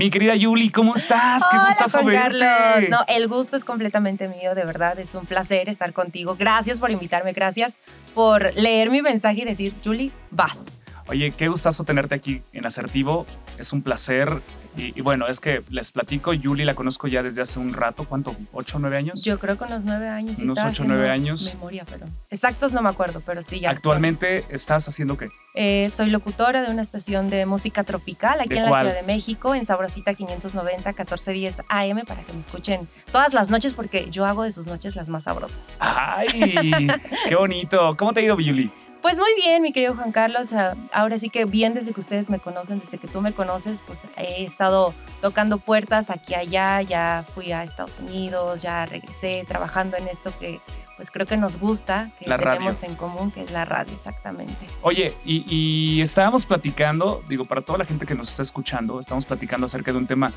Mi querida Yuli, ¿cómo estás? Qué Hola, gustazo Juan verte. Carlos. No, el gusto es completamente mío, de verdad. Es un placer estar contigo. Gracias por invitarme, gracias por leer mi mensaje y decir, Julie, vas. Oye, qué gustazo tenerte aquí en Asertivo. Es un placer. Y, y bueno, es que les platico, Yuli la conozco ya desde hace un rato. ¿Cuánto? ¿Ocho o nueve años? Yo creo que unos nueve años. Unos ocho, nueve años. Memoria, pero exactos no me acuerdo, pero sí ya. Actualmente estás haciendo qué? Eh, soy locutora de una estación de música tropical aquí ¿De en la? Ciudad de México, en Sabrosita 590, 1410 AM, para que me escuchen todas las noches, porque yo hago de sus noches las más sabrosas. ¡Ay! ¡Qué bonito! ¿Cómo te ha ido, Yuli? Pues muy bien, mi querido Juan Carlos. Ah, Ahora sí que bien desde que ustedes me conocen, desde que tú me conoces, pues he estado tocando puertas aquí allá. Ya fui a Estados Unidos, ya regresé trabajando en esto que pues creo que nos gusta, que La radio. tenemos en común, que es la radio, exactamente. Oye, y, y estábamos platicando, digo, para toda la gente que nos está escuchando, estamos platicando acerca de un tema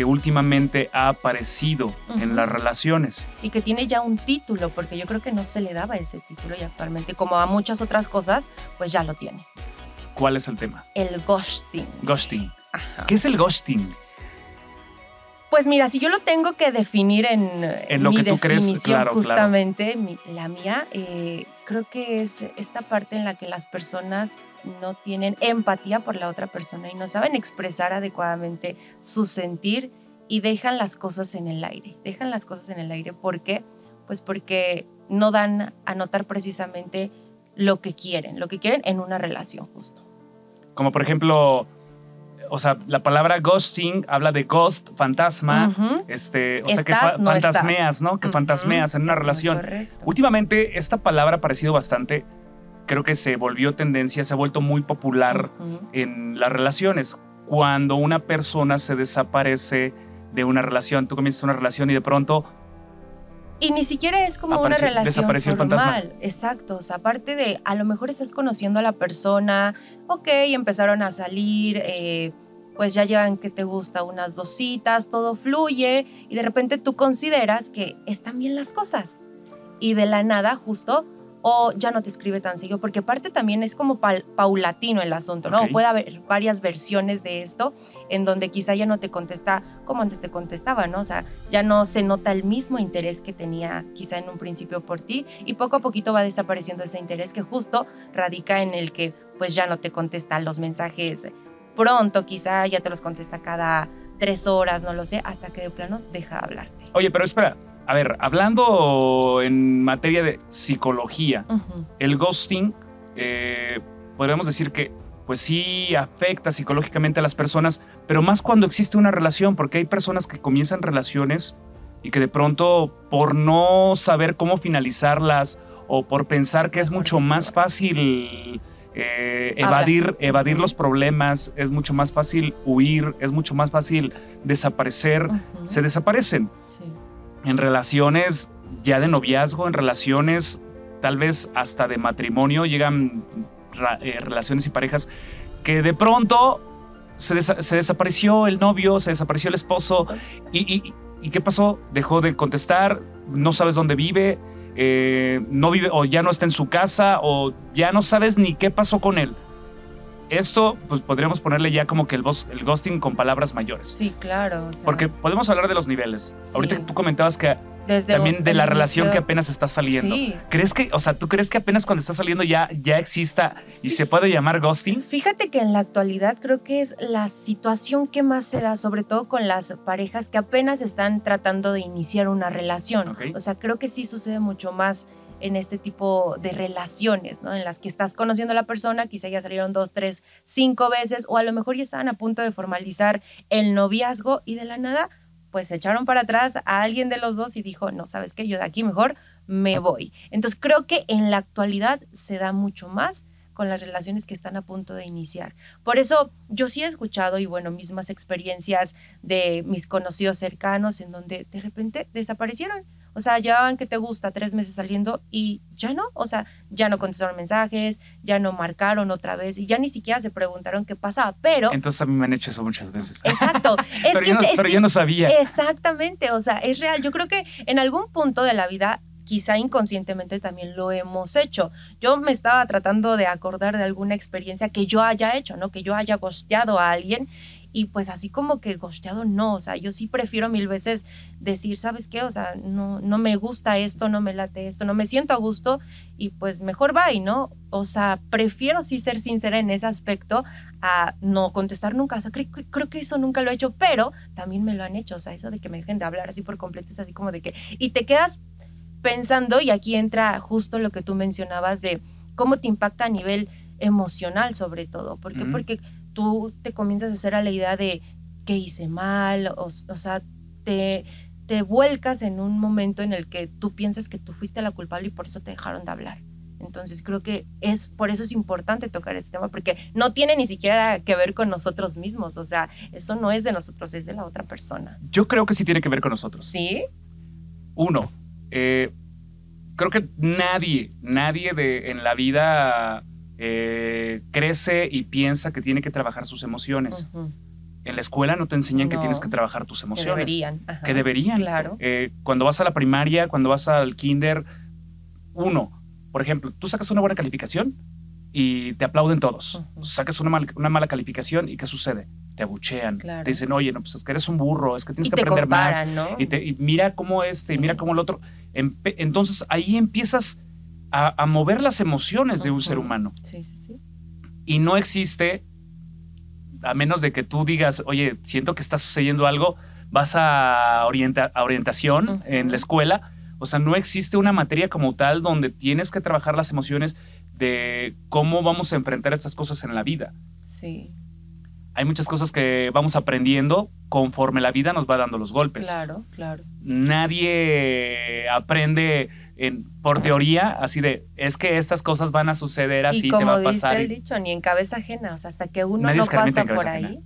que últimamente ha aparecido en las relaciones. Y que tiene ya un título, porque yo creo que no se le daba ese título y actualmente, como a muchas otras cosas, pues ya lo tiene. ¿Cuál es el tema? El ghosting. Ghosting. Ajá. ¿Qué es el ghosting? Pues mira, si yo lo tengo que definir en, En lo mi que tú crees, definición claro, claro. justamente, mi- la mía, eh, creo que es esta parte en la que las personas no tienen empatía por la otra persona y no saben expresar adecuadamente su sentir y dejan las cosas en el aire. Dejan las cosas en el aire. ¿Por qué? Pues porque no dan a notar precisamente lo que quieren, lo que quieren en una relación justo. Como por ejemplo, o sea, la palabra ghosting habla de ghost, fantasma, este, o sea, que no estás. fantasmeas, ¿no? Que Ujú, fantasmeas en una es relación. Últimamente esta palabra ha aparecido bastante, creo que se volvió tendencia, se ha vuelto muy popular en las relaciones. Cuando una persona se desaparece de una relación, tú comienzas una relación y de pronto, Y ni siquiera es como Apareció- una relación desapareció el fantasma. formal. Exacto. O sea, aparte de, a lo mejor estás conociendo a la persona, ok, empezaron a salir, eh, pues ya llevan que te gusta unas dos citas, todo fluye y de repente tú consideras que están bien las cosas. Y de la nada, justo, o ya no te escribe tan seguido, porque aparte también es como pal- paulatino el asunto, ¿no? Puede haber varias versiones de esto en donde quizá ya no te contesta como antes te contestaba, ¿no? O sea, ya no se nota el mismo interés que tenía quizá en un principio por ti y poco a poquito va desapareciendo ese interés que justo radica en el que pues ya no te contesta los mensajes pronto, quizá ya te los contesta cada tres horas, no lo sé, hasta que de plano deja de hablarte. oye, pero espera, a ver, hablando en materia de psicología, el ghosting, eh, podríamos decir que pues sí afecta psicológicamente a las personas, pero más cuando existe una relación, porque hay personas que comienzan relaciones y que de pronto por no saber cómo finalizarlas o por pensar que es mucho más fácil eh, evadir, evadir los problemas, es mucho más fácil huir, es mucho más fácil desaparecer, se desaparecen. Sí. En relaciones ya de noviazgo, en relaciones tal vez hasta de matrimonio, llegan eh, relaciones y parejas que de pronto se, se desapareció el novio, se desapareció el esposo. ¿Y, y- y qué pasó? Dejó de contestar, no sabes dónde vive, eh, no vive o ya no está en su casa o ya no sabes ni qué pasó con él. Esto, pues podríamos ponerle ya como que el, el ghosting con palabras mayores. Sí, claro. o sea, Porque podemos hablar de los niveles. Sí. Ahorita tú comentabas que desde también de la relación que apenas está saliendo. Sí. ¿Crees que, o sea, tú crees que apenas cuando está saliendo ya, ya exista y se puede llamar ghosting? Fíjate que en la actualidad creo que es la situación que más se da, sobre todo con las parejas que apenas están tratando de iniciar una relación. O sea, creo que sí sucede mucho más en este tipo de relaciones, ¿no? En las que estás conociendo a la persona, quizá ya salieron dos, tres, cinco veces, o a lo mejor ya estaban a punto de formalizar el noviazgo y de la nada, pues se echaron para atrás a alguien de los dos y dijo, no, ¿sabes qué? Yo de aquí mejor me voy. Entonces creo que en la actualidad se da mucho más con las relaciones que están a punto de iniciar. Por eso yo sí he escuchado y bueno, mismas experiencias de mis conocidos cercanos en donde de repente desaparecieron. O sea, llevaban que te gusta tres meses saliendo y ya no, o sea, ya no contestaron mensajes, ya no marcaron otra vez y ya ni siquiera se preguntaron qué pasaba, pero... Entonces a mí me han hecho eso muchas veces. Exacto. Es pero que yo no, es- pero yo no sabía. Exactamente, o sea, es real. Yo creo que en algún punto de la vida, quizá inconscientemente también lo hemos hecho. Yo me estaba tratando de acordar de alguna experiencia que yo haya hecho, ¿no? Que yo haya gosteado a alguien y pues así como que gosteado no, o sea, yo sí prefiero mil veces decir, ¿sabes qué? O sea, no, no me gusta esto, no me late esto, no me siento a gusto y pues mejor va y no, o sea, prefiero sí ser sincera en ese aspecto a no contestar nunca, o sea, creo, creo que eso nunca lo he hecho, pero también me lo han hecho, o sea, eso de que me dejen de hablar así por completo es así como de que, y te quedas pensando y aquí entra justo lo que tú mencionabas de cómo te impacta a nivel emocional sobre todo, ¿por qué? Porque tú te comienzas a hacer a la idea de qué hice mal, o, sea, te, te vuelcas en un momento en el que tú piensas que tú fuiste la culpable y por eso te dejaron de hablar. Entonces creo que es por eso es importante tocar este tema porque no tiene ni siquiera que ver con nosotros mismos, o sea, eso no es de nosotros, es de la otra persona. Yo creo que sí tiene que ver con nosotros. Sí. Uno, eh, creo que nadie, nadie de, en la vida eh, crece y piensa que tiene que trabajar sus emociones. En la escuela no te enseñan que tienes que trabajar tus emociones. Que deberían. Que deberían. Claro. Eh, cuando vas a la primaria, cuando vas al kinder, uno, por ejemplo, tú sacas una buena calificación y te aplauden todos. Sacas una, una, mala calificación y ¿qué sucede? Te abuchean. Te dicen, oye, no, pues es que eres un burro, es que tienes que aprender más. Y, y, mira cómo este, y mira cómo el otro. Entonces ahí empiezas a, mover las emociones de un ser humano. Sí, sí, sí. Y no existe, a menos de que tú digas, oye, siento que está sucediendo algo, vas a, orientación en la escuela. O sea, no existe una materia como tal donde tienes que trabajar las emociones de cómo vamos a enfrentar estas cosas en la vida. Sí. Hay muchas cosas que vamos aprendiendo conforme la vida nos va dando los golpes. Claro, claro. Nadie aprende por teoría, así de, es que estas cosas van a suceder así, y como te va a pasar. Dice el dicho, ni en cabeza ajena, o sea, hasta que uno no pasa por ahí.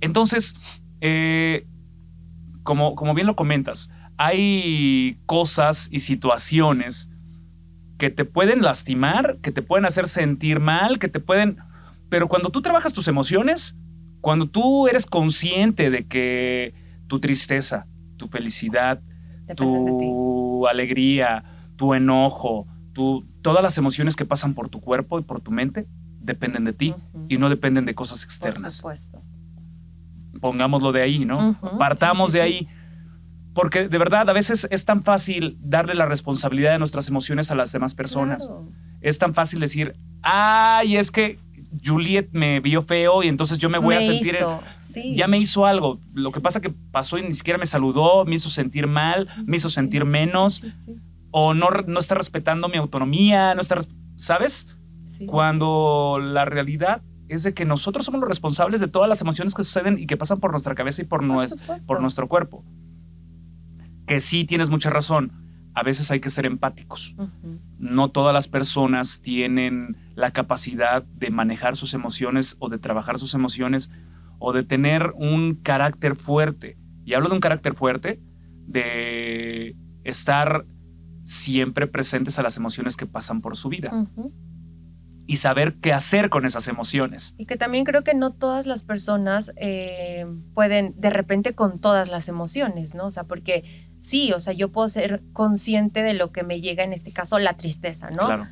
Entonces, eh, como, como bien lo comentas, hay cosas y situaciones que te pueden lastimar, que te pueden hacer sentir mal, que te pueden... Pero cuando tú trabajas tus emociones, cuando tú eres consciente de que tu tristeza, tu felicidad, tu alegría, tu enojo, tu, todas las emociones que pasan por tu cuerpo y por tu mente dependen de ti y no dependen de cosas externas. Por supuesto. Pongámoslo de ahí, ¿no? Partamos de ahí. Porque de verdad a veces es tan fácil darle la responsabilidad de nuestras emociones a las demás personas. Es tan fácil decir, ay, es que Juliet me vio feo y entonces yo me voy a sentir. Ya me hizo algo. Lo que pasa que pasó y ni siquiera me saludó, me hizo sentir mal, me hizo sentir menos, o no, no está respetando mi autonomía, no está. ¿Sabes? Cuando la realidad es de que nosotros somos los responsables de todas las emociones que suceden y que pasan por nuestra cabeza y por, por nuestro cuerpo. Que sí tienes mucha razón a veces hay que ser empáticos. No todas las personas tienen la capacidad de manejar sus emociones o de trabajar sus emociones o de tener un carácter fuerte. Y hablo de un carácter fuerte, de estar siempre presentes a las emociones que pasan por su vida. Y saber qué hacer con esas emociones. Y que también creo que no todas las personas eh, pueden de repente con todas las emociones, ¿no? O sea, porque sí, o sea, yo puedo ser consciente de lo que me llega, en este caso, la tristeza, ¿no? Claro.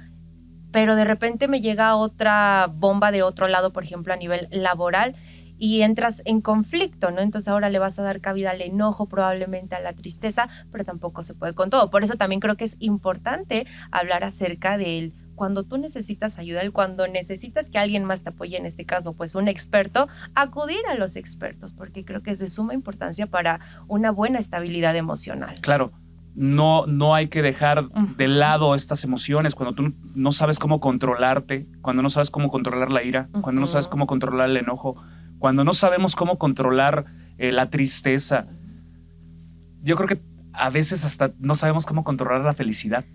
Pero de repente me llega otra bomba de otro lado, por ejemplo, a nivel laboral, y entras en conflicto, ¿no? Entonces ahora le vas a dar cabida al enojo, probablemente a la tristeza, pero tampoco se puede con todo. Por eso también creo que es importante hablar acerca del cuando tú necesitas ayuda, cuando necesitas que alguien más te apoye, en este caso, pues un experto, acudir a los expertos, porque creo que es de suma importancia para una buena estabilidad emocional. Claro. No, no hay que dejar de lado estas emociones cuando tú no sabes cómo controlarte, cuando no sabes cómo controlar la ira, cuando no sabes cómo controlar el enojo, cuando no sabemos cómo controlar eh, la tristeza. Yo creo que a veces hasta no sabemos cómo controlar la felicidad.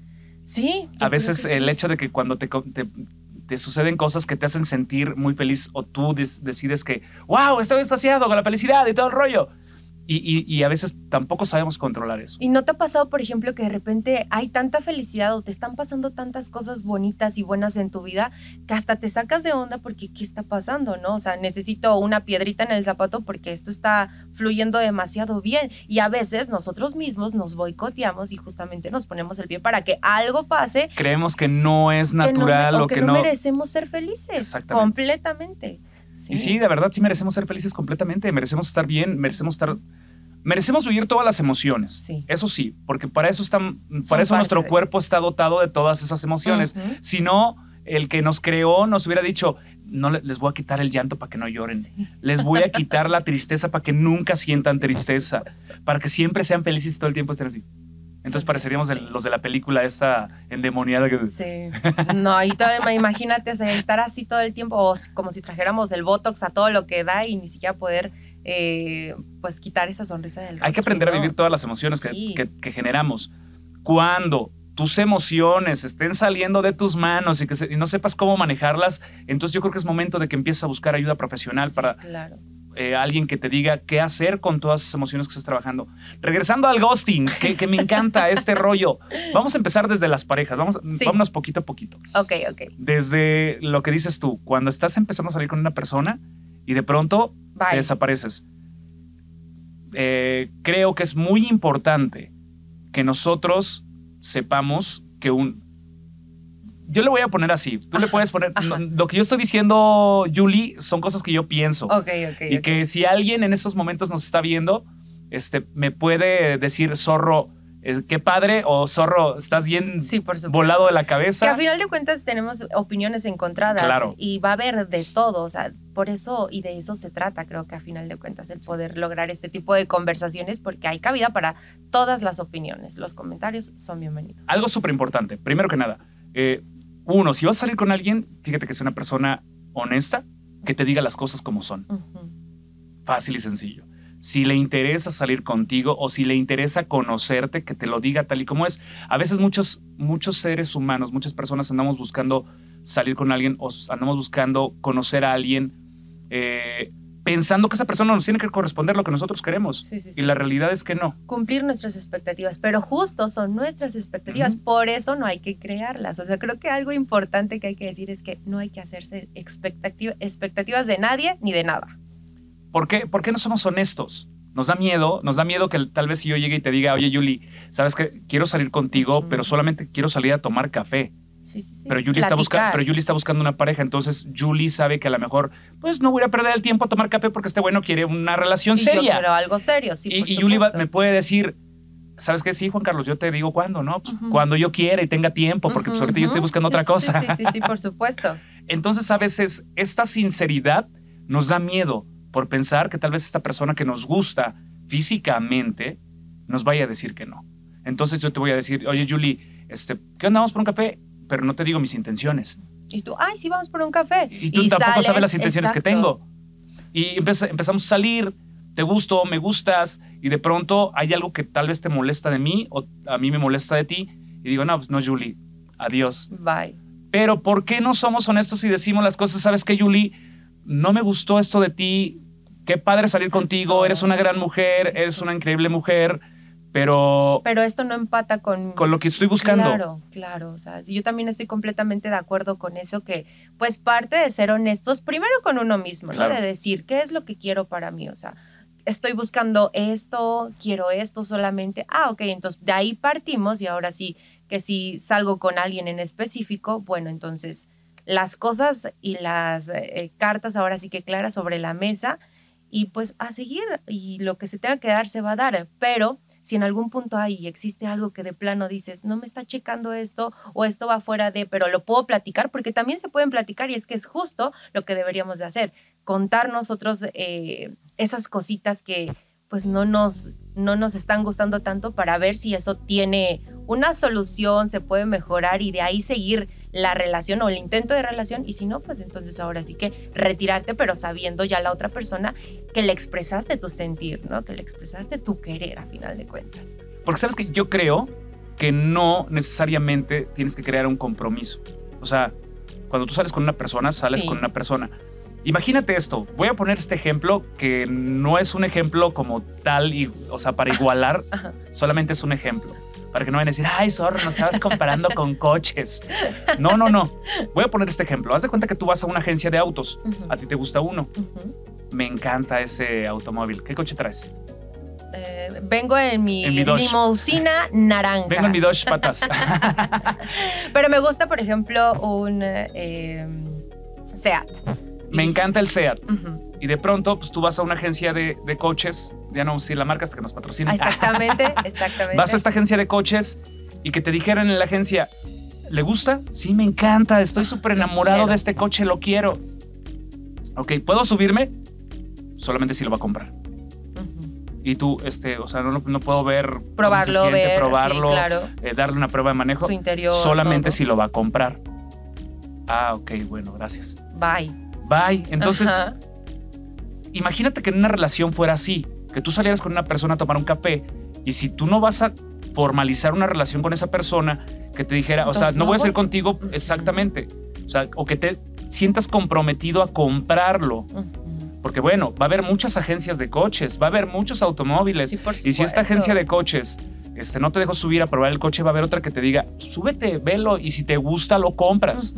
Sí. A veces el hecho de que cuando te, te, suceden cosas que te hacen sentir muy feliz o tú decides que, wow, estoy extasiado con la felicidad y todo el rollo y, a veces tampoco sabemos controlar eso. ¿Y no te ha pasado, por ejemplo, que de repente hay tanta felicidad o te están pasando tantas cosas bonitas y buenas en tu vida que hasta te sacas de onda porque ¿qué está pasando? ¿No? O sea, necesito una piedrita en el zapato porque esto está fluyendo demasiado bien. Y a veces nosotros mismos nos boicoteamos y justamente nos ponemos el pie para que algo pase. Creemos que no es natural o que, no, merecemos ser felices. Exactamente. Completamente. Y sí, de verdad, sí merecemos ser felices completamente, merecemos estar bien, merecemos estar... Merecemos vivir todas las emociones. Sí. Eso sí, porque para eso, están, para eso nuestro de- cuerpo está dotado de todas esas emociones. Si no, el que nos creó nos hubiera dicho, no le- les voy a quitar el llanto para que no lloren. Sí. Les voy a quitar la tristeza para que nunca sientan tristeza, para que siempre sean felices todo el tiempo estén así. Entonces Sí, pareceríamos sí. los de la película esta endemoniada que... Sí. No, y todavía imagínate, o sea, estar así todo el tiempo, o como si trajéramos el Botox a todo lo que da y ni siquiera poder, eh, pues, quitar esa sonrisa del rostro. Hay que aprender a vivir todas las emociones que- Sí. que, que generamos. Cuando tus emociones estén saliendo de tus manos y que se- y no sepas cómo manejarlas, entonces yo creo que es momento de que empieces a buscar ayuda profesional Sí, para Claro. eh, alguien que te diga qué hacer con todas esas emociones que estás trabajando. Regresando al ghosting, que, que me encanta este rollo. Vamos a empezar desde las parejas, vamos, Sí. vámonos poquito a poquito. Ok, ok. Desde lo que dices tú, cuando estás empezando a salir con una persona y de pronto te desapareces. Eh, creo que es muy importante que nosotros sepamos que un... Yo le voy a poner así, tú le puedes poner... no, lo que yo estoy diciendo, Julie, son cosas que yo pienso. Ok, ok. Y que si alguien en estos momentos nos está viendo, este, me puede decir, zorro, eh, qué padre, o zorro, estás bien Sí, por supuesto. volado de la Que cabeza. a final de cuentas tenemos opiniones encontradas Claro. y va a haber de todo, o sea, por eso y de eso se trata, creo que a final de cuentas el poder lograr este tipo de conversaciones porque hay cabida para todas las opiniones. Los comentarios son bienvenidos. Algo súper importante, primero que nada, eh, uno, si vas a salir con alguien, fíjate que sea una persona honesta, que te diga las cosas como son. Fácil y sencillo. Si le interesa salir contigo o si le interesa conocerte, que te lo diga tal y como es. A veces muchos, muchos seres humanos, muchas personas andamos buscando salir con alguien o andamos buscando conocer a alguien eh, pensando que esa persona nos tiene que corresponder lo que nosotros queremos. Sí, sí, Y la realidad es que no. Cumplir nuestras expectativas, pero justo son nuestras expectativas, por eso no hay que crearlas. O sea, creo que algo importante que hay que decir es que no hay que hacerse expectativa- expectativas de nadie ni de nada. ¿Por qué, ¿Por qué no somos honestos? Nos da miedo, nos da miedo que tal vez si yo llegue y te diga, oye, Yuli, sabes que quiero salir contigo, pero solamente quiero salir a tomar café. Sí, sí, sí. Pero Julie, está buscando, pero Julie está buscando una pareja, entonces Julie sabe que a lo mejor, pues no voy a perder el tiempo a tomar café porque este bueno quiere una relación Y seria. quiero algo serio, sí, y por y Julie va- me puede decir, ¿sabes qué? Sí, Juan Carlos, yo te digo cuándo, ¿no? Pues. Cuando yo quiera y tenga tiempo, porque pues Ujú, ahorita yo estoy buscando otra cosa. Sí, sí, sí, por supuesto. Entonces a veces esta sinceridad nos da miedo por pensar que tal vez esta persona que nos gusta físicamente nos vaya a decir que no. Entonces yo te voy a decir, oye Julie, este, ¿qué onda? Vamos por un café? Pero no te digo mis intenciones. Y tú, ay, sí, vamos por un café. Y tú tampoco salen- sabes las intenciones que tengo. Y empeza- empezamos a salir, te gusto, me gustas, y de pronto hay algo que tal vez te molesta de mí o a mí me molesta de ti. Y digo, no, pues no, Julie, adiós. Bye. Pero ¿por qué no somos honestos y decimos las cosas? ¿Sabes qué, Julie? No me gustó esto de ti. Qué padre salir Exacto. contigo. Eres una gran mujer, eres una increíble mujer, pero Pero esto no empata con... con lo que estoy buscando. Claro, claro. O sea, yo también estoy completamente de acuerdo con eso, que pues parte de ser honestos, primero con uno mismo, Claro. ¿no? De decir, ¿qué es lo que quiero para mí? O sea, estoy buscando esto, quiero esto solamente. Ah, ok, entonces de ahí partimos y ahora sí, que si salgo con alguien en específico, bueno, entonces las cosas y las eh, cartas ahora sí que claras sobre la mesa y pues a seguir y lo que se tenga que dar se va a dar, pero si en algún punto hay existe algo que de plano dices, no me está checando esto o esto va fuera de, pero lo puedo platicar, porque también se pueden platicar y es que es justo lo que deberíamos de hacer, contar nosotros eh, esas cositas que pues no nos, no nos están gustando tanto para ver si eso tiene una solución, se puede mejorar y de ahí seguir la relación o el intento de relación y si no, pues entonces ahora sí que retirarte, pero sabiendo ya la otra persona que le expresaste tu sentir, ¿no? Que le expresaste tu querer a final de cuentas. Porque sabes que yo creo que no necesariamente tienes que crear un compromiso. O sea, cuando tú sales con una persona, sales Sí. con una persona. Imagínate esto, voy a poner este ejemplo que no es un ejemplo como tal, y, o sea, para igualar, Ajá. solamente es un ejemplo. Para que no vayan a decir, ay, zorro, nos estabas comparando con coches. No, no, no. Voy a poner este ejemplo. Haz de cuenta que tú vas a una agencia de autos. A ti te gusta uno. Me encanta ese automóvil. ¿Qué coche traes? Eh, vengo en mi, En mi Dodge. limusina naranja. Vengo en mi Dodge patas. Pero me gusta, por ejemplo, un eh, Seat. Me encanta el SEAT. Y de pronto, pues tú vas a una agencia de, de coches, ya no sé la marca hasta que nos patrocinen. Ah, Exactamente, exactamente. Vas a esta agencia de coches y que te dijeran en la agencia, ¿le gusta? Sí, me encanta, estoy súper enamorado quiero. de este coche, lo quiero. Ok, ¿puedo subirme? Solamente si lo va a comprar. Y tú, este, o sea, no, no puedo ver Probarlo, siente, ver, probarlo, sí, claro. eh, darle una prueba de manejo, Su interior. solamente todo. si lo va a comprar. Ah, ok, bueno, gracias. Bye. Bye. Entonces, Ajá. imagínate que en una relación fuera así, que tú salieras con una persona a tomar un café y si tú no vas a formalizar una relación con esa persona, que te dijera, o sea, no no voy a ser contigo exactamente, o sea, o que te sientas comprometido a comprarlo, porque bueno, va a haber muchas agencias de coches, va a haber muchos automóviles, Sí, por y si esta agencia de coches este, no te dejó subir a probar el coche, va a haber otra que te diga, súbete, velo, y si te gusta, lo compras.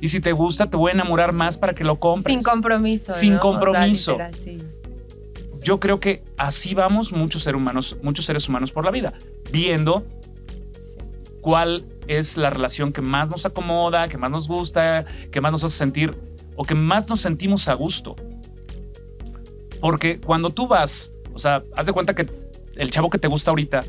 Y si te gusta, te voy a enamorar más para que lo compres. Sin compromiso. Sin ¿no? O sea, compromiso. literal, sí. Yo creo que así vamos muchos seres humanos, muchos seres humanos por la vida, viendo Sí. cuál es la relación que más nos acomoda, que más nos gusta, que más nos hace sentir o que más nos sentimos a gusto. Porque cuando tú vas, o sea, haz de cuenta que el chavo que te gusta ahorita,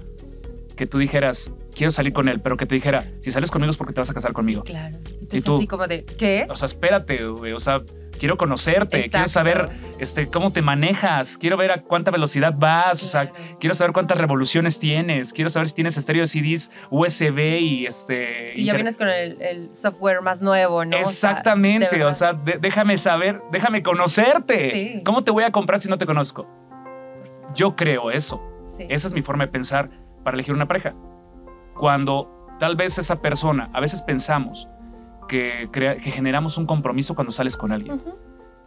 que tú dijeras, quiero salir con él, pero que te dijera, si sales conmigo es porque te vas a casar conmigo. Sí, claro. Entonces, tú? así como de, ¿qué? O sea, espérate, güey, o sea, quiero conocerte, quiero saber este, cómo te manejas, quiero ver a cuánta velocidad vas, o sea, quiero saber cuántas revoluciones tienes, quiero saber si tienes estéreo de CDs USB y este... Si ya vienes con el, el software más nuevo, ¿no? O sea, Exactamente, o sea, de- déjame saber, déjame conocerte. Sí. ¿Cómo te voy a comprar si no te conozco? Yo creo eso. Sí. Esa es mi forma de pensar para elegir una pareja. Cuando tal vez esa persona, a veces pensamos que, crea- que generamos un compromiso cuando sales con alguien.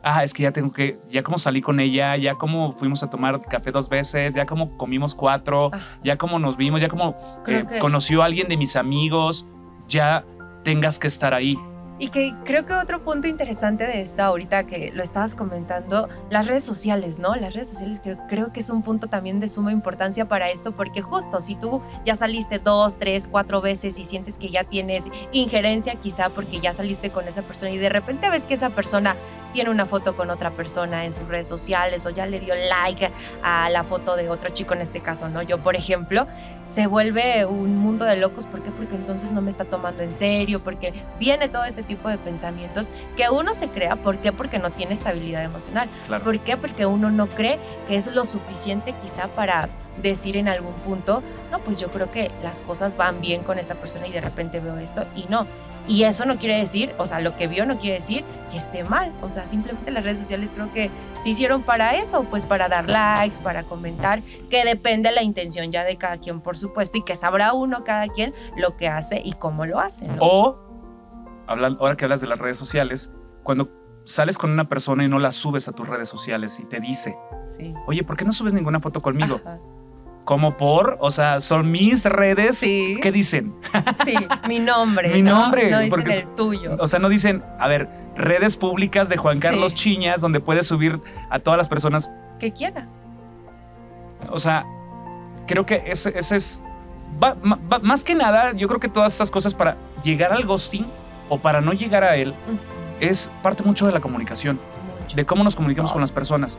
Ah, es que ya tengo que, ya como salí con ella, ya como fuimos a tomar café dos veces, ya como comimos cuatro, Ajá. ya como nos vimos, ya como eh, que- conoció a alguien de mis amigos, ya tengas que estar ahí. Y que creo que otro punto interesante de esta ahorita que lo estabas comentando, las redes sociales, ¿no? Las redes sociales creo, creo que es un punto también de suma importancia para esto, porque justo si tú ya saliste dos, tres, cuatro veces y sientes que ya tienes injerencia, quizá porque ya saliste con esa persona y de repente ves que esa persona tiene una foto con otra persona en sus redes sociales o ya le dio like a la foto de otro chico en este caso, ¿no? Yo, por ejemplo, se vuelve un mundo de locos. ¿Por qué? Porque entonces no me está tomando en serio, porque viene todo este tipo de pensamientos que uno se crea. ¿Por qué? Porque no tiene estabilidad emocional. Claro. ¿Por qué? Porque uno no cree que es lo suficiente quizá para decir en algún punto, no, pues yo creo que las cosas van bien con esta persona y de repente veo esto y no. Y eso no quiere decir, o sea, lo que vio no quiere decir que esté mal. O sea, simplemente las redes sociales creo que se hicieron para eso, pues para dar likes, para comentar, que depende de la intención ya de cada quien, por supuesto, y que sabrá uno cada quien lo que hace y cómo lo hace. ¿no? O, hablan- ahora que hablas de las redes sociales, cuando sales con una persona y no la subes a tus redes sociales y te dice, Sí. oye, ¿por qué no subes ninguna foto conmigo? Ajá. Como por, o sea, son mis redes. Sí. ¿Qué dicen? Sí, mi nombre. Mi ¿no? nombre, No dicen porque- el tuyo. O sea, no dicen, a ver, redes públicas de Juan Sí. Carlos Chiñas, donde puedes subir a todas las personas. Que quiera. O sea, creo que ese, ese es. va- más que nada, yo creo que todas estas cosas para llegar al ghosting o para no llegar a él es parte mucho de la comunicación, Mucho. de cómo nos comunicamos con las personas.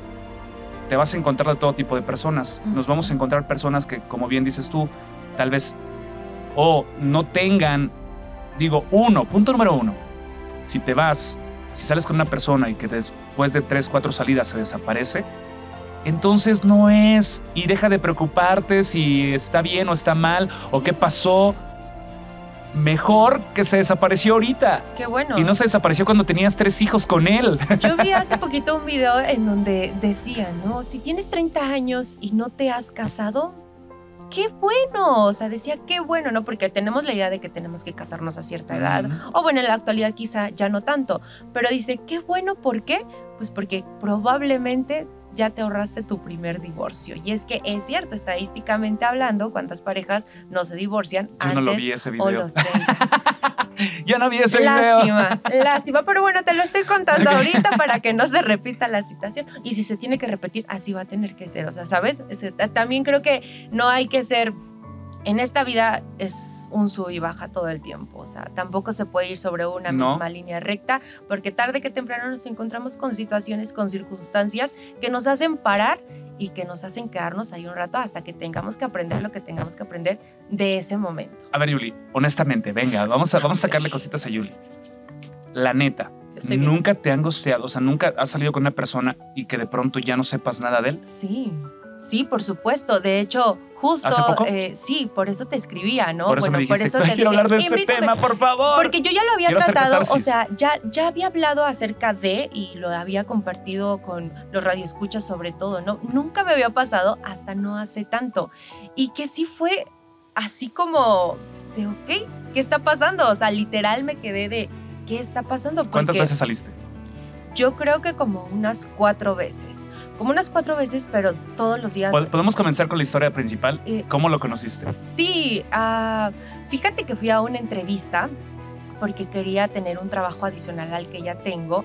Te vas a encontrar de todo tipo de personas. Nos vamos a encontrar personas que, como bien dices tú, tal vez o no tengan, digo, uno, punto número uno, si te vas, si sales con una persona y que después de tres, cuatro salidas se desaparece, entonces no es y deja de preocuparte si está bien o está mal o qué pasó. Mejor que se desapareció ahorita Qué bueno. y no se desapareció cuando tenías tres hijos con él. Yo vi hace poquito un video en donde decía, ¿no? Si tienes 30 años y no te has casado, qué bueno. O sea, decía, qué bueno, ¿no? Porque tenemos la idea de que tenemos que casarnos a cierta edad. O bueno, en la actualidad quizá ya no tanto. Pero dice, qué bueno, ¿por qué? Pues porque probablemente ya te ahorraste tu primer divorcio. Y es que es cierto, estadísticamente hablando, cuántas parejas no se divorcian Yo no antes lo vi ese o video. los 30. Yo no vi ese video. Lástima, lástima, pero bueno, te lo estoy contando ahorita para que no se repita la situación. Y si se tiene que repetir, así va a tener que ser. O sea, ¿sabes? También creo que no hay que ser en esta vida es un sub y baja todo el tiempo, o sea, tampoco se puede ir sobre una No. misma línea recta, porque tarde que temprano nos encontramos con situaciones, con circunstancias que nos hacen parar y que nos hacen quedarnos ahí un rato hasta que tengamos que aprender lo que tengamos que aprender de ese momento. A ver, Yuli, honestamente, venga, vamos a, vamos a sacarle cositas a Yuli. La neta, bien- nunca te han gosteado, o sea, nunca has salido con una persona y que de pronto ya no sepas nada de él. Sí, sí, por supuesto. De hecho, justo, ¿Hace poco? eh, sí, por eso te escribía, ¿no? por eso me dijiste, te quiero dije, hablar de este tema, por favor. Porque yo ya lo había Quiero tratado, o sea, ya, ya había hablado acerca de y lo había compartido con los radioescuchas sobre todo, ¿no? Nunca me había pasado hasta no hace tanto. Y que sí fue así como de, ok, ¿qué está pasando? O sea, literal me quedé de, ¿qué está pasando? ¿Cuántas veces saliste? Yo creo que como unas cuatro veces. Como unas cuatro veces, pero todos los días. Pod- Podemos comenzar con la historia principal. eh, ¿Cómo lo conociste? Sí, ah, fíjate que fui a una entrevista porque quería tener un trabajo adicional al que ya tengo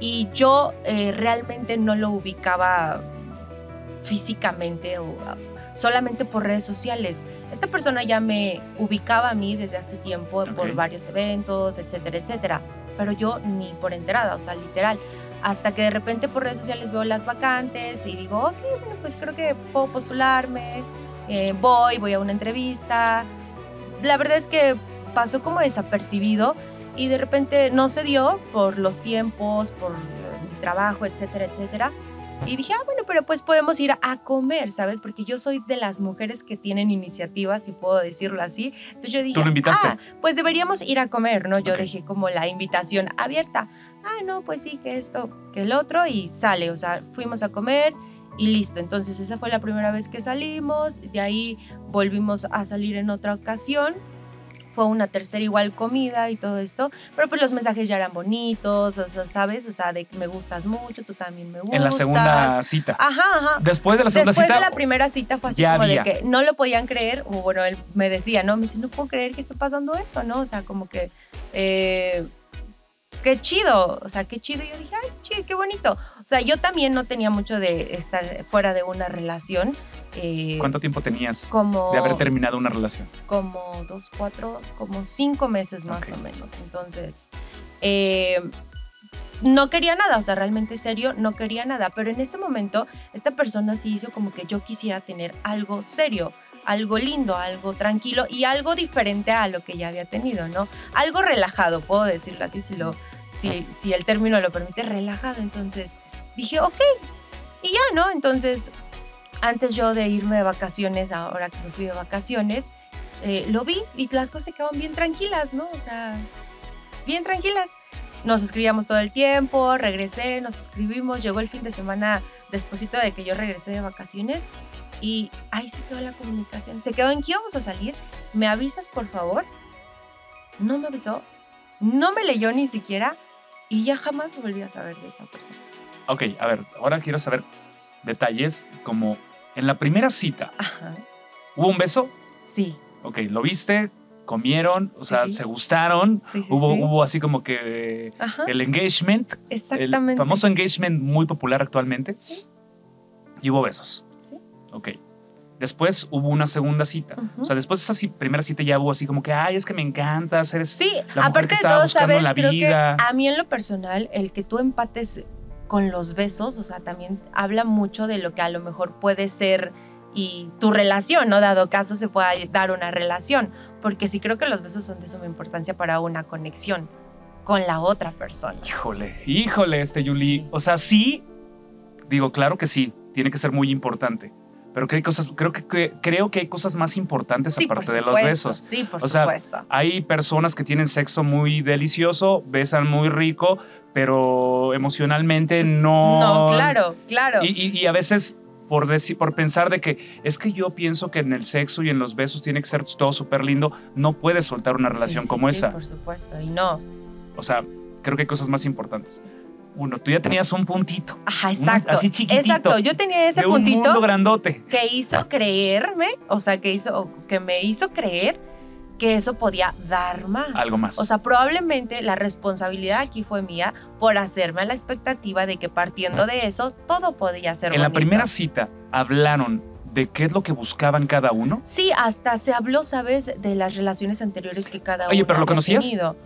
y yo eh, realmente no lo ubicaba físicamente o ah, solamente por redes sociales. Esta persona ya me ubicaba a mí desde hace tiempo por varios eventos, etcétera, etcétera, pero yo ni por enterada, o sea, literal. Hasta que de repente por redes sociales veo las vacantes y digo, ok, bueno, pues creo que puedo postularme, eh, voy, voy a una entrevista. La verdad es que pasó como desapercibido y de repente no se dio por los tiempos, por eh, mi trabajo, etcétera, etcétera. Y dije, ah, bueno, pero pues podemos ir a comer, ¿sabes? Porque yo soy de las mujeres que tienen iniciativas, si puedo decirlo así. Entonces yo dije, ¿Tú lo invitaste? ah, pues deberíamos ir a comer, ¿no? Yo Ok. dejé como la invitación abierta. Ah, no, pues sí, que esto, que el otro, y sale, o sea, fuimos a comer y listo. Entonces esa fue la primera vez que salimos, de ahí volvimos a salir en otra ocasión. Fue una tercera igual comida y todo esto, pero pues los mensajes ya eran bonitos, o sea, ¿sabes? O sea, de que me gustas mucho, tú también me gustas. En la segunda cita. Ajá, ajá. Después de la segunda Después cita. de la primera cita fue así como había. de que no lo podían creer, o bueno, él me decía, ¿no? Me dice, no puedo creer que esté pasando esto, ¿no? O sea, como que, eh, qué chido, o sea, qué chido. Y yo dije, ay, chido, qué bonito. O sea, yo también no tenía mucho de estar fuera de una relación. Eh, ¿Cuánto tiempo tenías como, de haber terminado una relación? como dos, cuatro, como cinco meses más o menos. Entonces, eh, no quería nada, o sea, realmente serio, no quería nada. Pero en ese momento, esta persona sí hizo como que yo quisiera tener algo serio, algo lindo, algo tranquilo y algo diferente a lo que ya había tenido, ¿no? Algo relajado, puedo decirlo así, si, lo, si, si el término lo permite, relajado. Entonces dije, ok, y ya, ¿no? Entonces, antes yo de irme de vacaciones, ahora que me fui de vacaciones, eh, lo vi y las cosas se quedaron bien tranquilas, ¿no? O sea, bien tranquilas. Nos escribíamos todo el tiempo, regresé, nos escribimos, llegó el fin de semana despuesito de que yo regresé de vacaciones y ahí se quedó la comunicación. Se quedó en que íbamos a salir. ¿Me avisas, por favor? No me avisó, no me leyó ni siquiera y ya jamás volví a saber de esa persona. Ok, a ver, ahora quiero saber detalles como en la primera cita, Ajá, ¿hubo un beso? sí, Ok, ¿lo viste? ¿Comieron? O sea. ¿se gustaron? sí, sí. Hubo, hubo así como que Ajá, el engagement, exactamente. el famoso engagement muy popular actualmente. Sí. Y hubo besos. Sí. Ok. Después hubo una segunda cita. O sea, después de esa primera cita ya hubo así como que, ay, es que me encanta, eres Sí, la mujer que aparte de todo, sabes, la creo vida. que a mí en lo personal, el que tú empates con los besos, o sea, también habla mucho de lo que a lo mejor puede ser y tu relación, ¿no? Dado caso se pueda dar una relación, porque sí creo que los besos son de suma importancia para una conexión con la otra persona. Híjole, híjole, este Yuli. Sí. O sea, sí, digo, claro que sí, tiene que ser muy importante. Pero que hay cosas, creo que, que- creo que hay cosas más importantes Sí, aparte de los besos. Sí, por O sea, supuesto. Hay personas que tienen sexo muy delicioso, besan muy rico, pero emocionalmente no. No, claro, claro. Y, y- y a veces por, decir, por pensar de que es que yo pienso que en el sexo y en los besos tiene que ser todo súper lindo, no puedes soltar una Sí, relación sí, como sí, esa. por supuesto, y no. O sea, creo que hay cosas más importantes. Uno, tú ya tenías un puntito. Ajá, Un- exacto. así chiquitito, Exacto, yo tenía ese de un puntito. mundo grandote. que hizo creerme, o sea, que hizo, que me hizo creer que eso podía dar más. Algo más. O sea, probablemente la responsabilidad aquí fue mía por hacerme a la expectativa de que partiendo de eso todo podía ser en la primera cita hablaron de qué es lo que buscaban cada uno? Sí, hasta se habló, ¿sabes? De las relaciones anteriores que cada uno Oye, ¿pero lo conocías? tenido.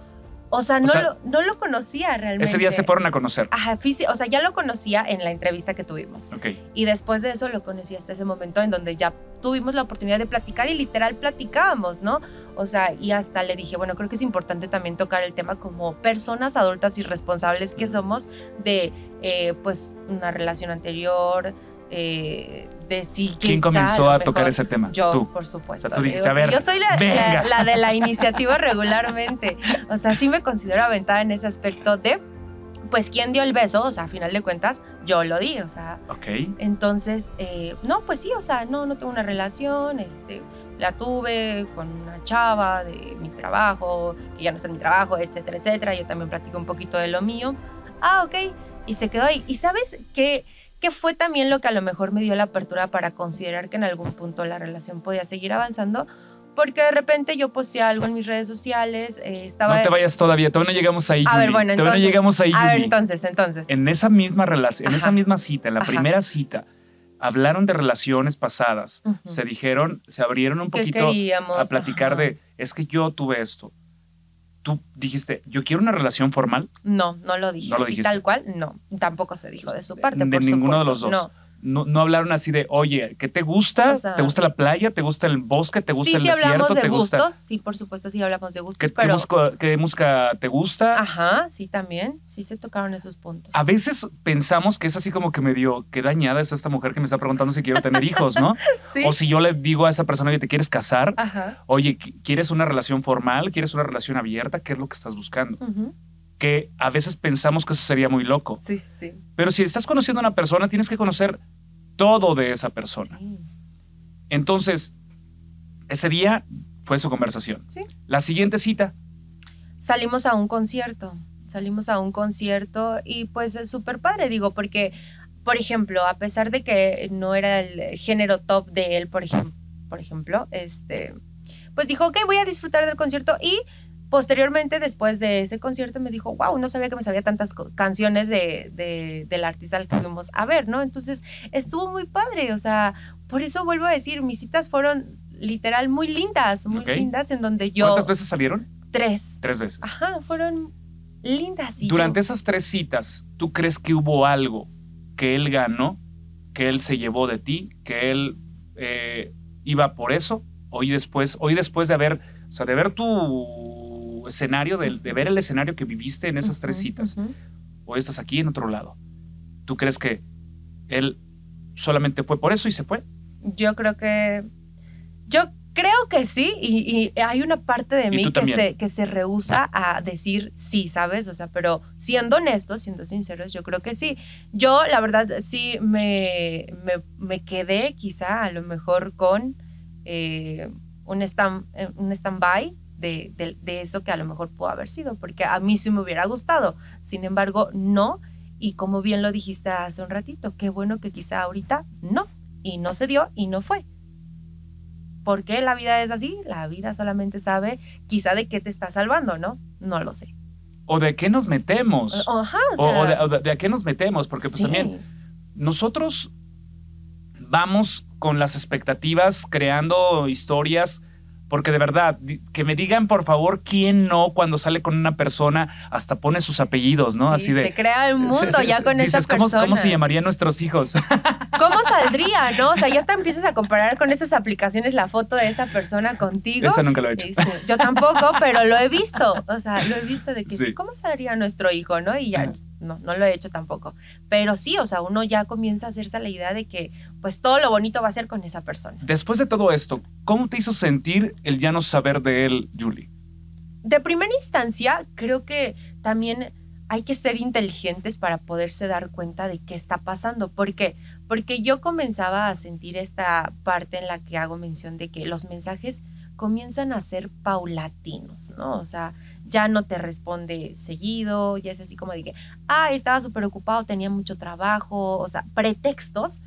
O sea, no, sea, lo, no lo conocía realmente. Ese día se fueron a conocer. Ajá, o sea, ya lo conocía en la entrevista que tuvimos. Ok. Y después de eso lo conocí hasta ese momento en donde ya tuvimos la oportunidad de platicar y literal platicábamos, ¿no? O sea, y hasta le dije, bueno, creo que es importante también tocar el tema como personas adultas y responsables que somos de, eh, pues, una relación anterior, eh, de si ¿Quién comenzó a tocar ese tema? Yo, Tú. por supuesto. O sea, tú dijiste, a ver, yo soy la, venga. la- la de la iniciativa regularmente. O sea, sí me considero aventada en ese aspecto de, pues, ¿quién dio el beso? O sea, a final de cuentas, yo lo di. O sea, Ok. entonces, eh, no, pues sí, o sea, no, no tengo una relación, este, la tuve con una chava de mi trabajo, que ya no en mi trabajo, etcétera, etcétera. Yo también platico un poquito de lo mío. Ah, ok. Y se quedó ahí. ¿Y sabes qué, qué fue también lo que a lo mejor me dio la apertura para considerar que en algún punto la relación podía seguir avanzando? Porque de repente yo posteé algo en mis redes sociales, eh, estaba... No te vayas todavía, todavía no llegamos ahí. A ver, bueno, Todavía no entonces- llegamos ahí. A ver, entonces, entonces. En esa misma relación, en esa misma cita, en la Ajá. primera cita, hablaron de relaciones pasadas. Se dijeron, se abrieron un ¿Qué poquito a platicar Ajá. de, es que yo tuve esto. Tú dijiste, yo quiero una relación formal. No, no lo dije. No lo tal cual, no. Tampoco se dijo de su parte. de por ninguno de los dos. No. No, no hablaron así de, oye, ¿qué te gusta? O sea- ¿Te gusta la playa? ¿Te gusta el bosque? ¿Te gusta sí, el sí desierto? hablamos de ¿Te gusta? gustos. Sí, por supuesto, sí hablamos de gustos. ¿Qué, qué pero. busco- qué música te gusta? Ajá, sí, también. Sí se tocaron esos puntos. A veces pensamos que es así como que medio, qué dañada es esta mujer que me está preguntando si quiero tener hijos, ¿no? Sí. O si yo le digo a esa persona, oye, ¿te quieres casar? Ajá. Oye, ¿qui- ¿quieres una relación formal? ¿Quieres una relación abierta? ¿Qué es lo que estás buscando? ujú, Que a veces pensamos que eso sería muy loco. Sí, sí. Pero si estás conociendo a una persona, tienes que conocer todo de esa persona. sí. Entonces, ese día fue su conversación. Sí. La siguiente cita, Salimos a un concierto. Salimos a un concierto y pues es súper padre, digo, porque, por ejemplo, a pesar de que no era el género top de él, por, ejem- por ejemplo, este, pues dijo, ok, voy a disfrutar del concierto y posteriormente, después de ese concierto, me dijo, wow, no sabía que me sabía tantas canciones de, de- del artista al que fuimos a ver, ¿no? Entonces, estuvo muy padre, o sea, por eso vuelvo a decir, mis citas fueron literal muy lindas, muy lindas, en donde yo... ¿cuántas veces salieron? Tres. Tres veces. Ajá, fueron lindas. Y Durante yo- esas tres citas, ¿tú crees que hubo algo que él ganó, que él se llevó de ti, que él eh, iba por eso? Hoy después, hoy después de haber, o sea, de ver tu escenario, de, de ver el escenario que viviste en esas tres citas, hoy estás aquí en otro lado. ¿Tú crees que él solamente fue por eso y se fue? Yo creo que. Yo creo que sí, y, y hay una parte de mí que se, que se rehúsa a decir sí, ¿sabes? O sea, pero siendo honestos, siendo sinceros, yo creo que sí. Yo, la verdad, sí me, me, me quedé quizá a lo mejor con eh, un stand, eh, un stand-by de, de- de eso que a lo mejor pudo haber sido, porque a mí sí me hubiera gustado. Sin embargo, no. Y como bien lo dijiste hace un ratito, qué bueno que quizá ahorita no. Y no se dio y no fue. ¿Por qué la vida es así? La vida solamente sabe quizá de qué te está salvando, ¿no? No lo sé. ¿O de qué nos metemos? Ajá, o O, sea, o de, o de- de a qué nos metemos? Porque pues sí. también nosotros vamos con las expectativas creando historias, porque de verdad, que me digan por favor quién no cuando sale con una persona, hasta pone sus apellidos, ¿no? Sí, Así de... Se crea el mundo se- se- ya con dices, esa ¿cómo, persona. ¿Cómo se llamarían nuestros hijos? ¿Cómo saldría, no? O sea, ya hasta empiezas a comparar con esas aplicaciones la foto de esa persona contigo. Eso nunca lo he hecho. Sí, yo tampoco, pero lo he visto. O sea, lo he visto de que Sí. ¿cómo saldría nuestro hijo, no? Y ya. No, no lo he hecho tampoco. Pero sí, o sea, uno ya comienza a hacerse la idea de que, pues, todo lo bonito va a ser con esa persona. Después de todo esto, ¿cómo te hizo sentir el ya no saber de él, Julie? De primera instancia, creo que también hay que ser inteligentes para poderse dar cuenta de qué está pasando. ¿Por qué? Porque yo comenzaba a sentir esta parte en la que hago mención de que los mensajes comienzan a ser paulatinos, ¿no? O sea, ya no te responde seguido, ya es así como que, ah, estaba súper ocupado, tenía mucho trabajo, o sea, pretextos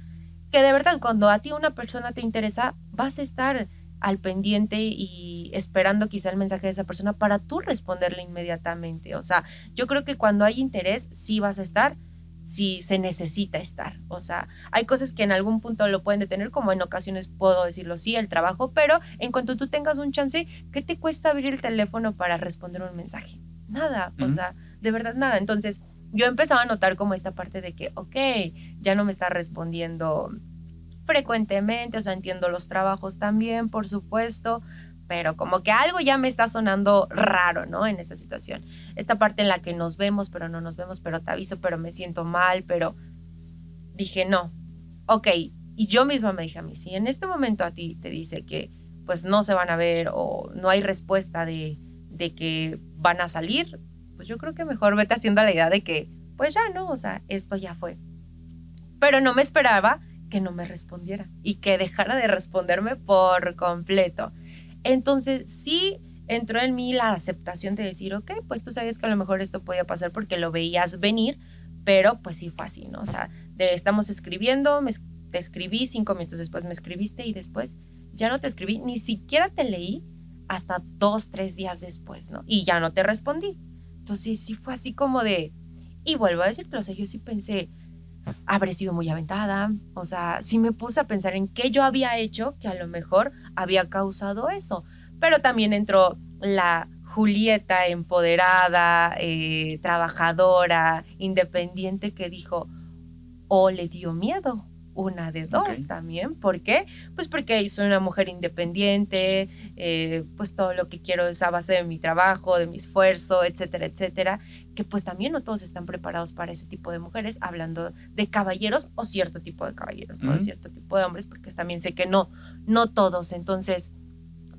que de verdad cuando a ti una persona te interesa, vas a estar al pendiente y esperando quizá el mensaje de esa persona para tú responderle inmediatamente. O sea, yo creo que cuando hay interés, sí vas a estar si se necesita estar. O sea, hay cosas que en algún punto lo pueden detener, como en ocasiones puedo decirlo, sí, el trabajo, pero en cuanto tú tengas un chance, ¿qué te cuesta abrir el teléfono para responder un mensaje? Nada, o sea, de verdad nada. Entonces, yo empezaba a notar como esta parte de que, ok, ya no me está respondiendo frecuentemente, o sea, entiendo los trabajos también, por supuesto, pero como que algo ya me está sonando raro, ¿no? En esta situación. Esta parte en la que nos vemos, pero no nos vemos, pero te aviso, pero me siento mal, pero dije, no, ok, y yo misma me dije a mí, si en este momento a ti te dice que pues no se van a ver o no hay respuesta de, de que van a salir, pues yo creo que mejor vete haciendo la idea de que pues ya no, o sea, esto ya fue. Pero no me esperaba que no me respondiera y que dejara de responderme por completo. Entonces sí entró en mí la aceptación de decir, ok, pues tú sabes que a lo mejor esto podía pasar porque lo veías venir, pero pues sí fue así, ¿no? O sea, de, estamos escribiendo, me, te escribí, cinco minutos después me escribiste y después ya no te escribí, ni siquiera te leí hasta dos, tres días después, ¿no? Y ya no te respondí. Entonces sí fue así como de, y vuelvo a decirte, o sea, yo sí pensé, habré sido muy aventada, o sea, sí me puse a pensar en qué yo había hecho que a lo mejor había causado eso, pero también entró la Julieta empoderada, eh, trabajadora, independiente que dijo, o le dio miedo, una de dos también. ¿Por qué? Pues porque soy una mujer independiente, eh, pues todo lo que quiero es a base de mi trabajo, de mi esfuerzo, etcétera, etcétera. Que pues también no todos están preparados para ese tipo de mujeres, hablando de caballeros o cierto tipo de caballeros, ¿no? Cierto tipo de hombres, porque también sé que no, no todos. Entonces,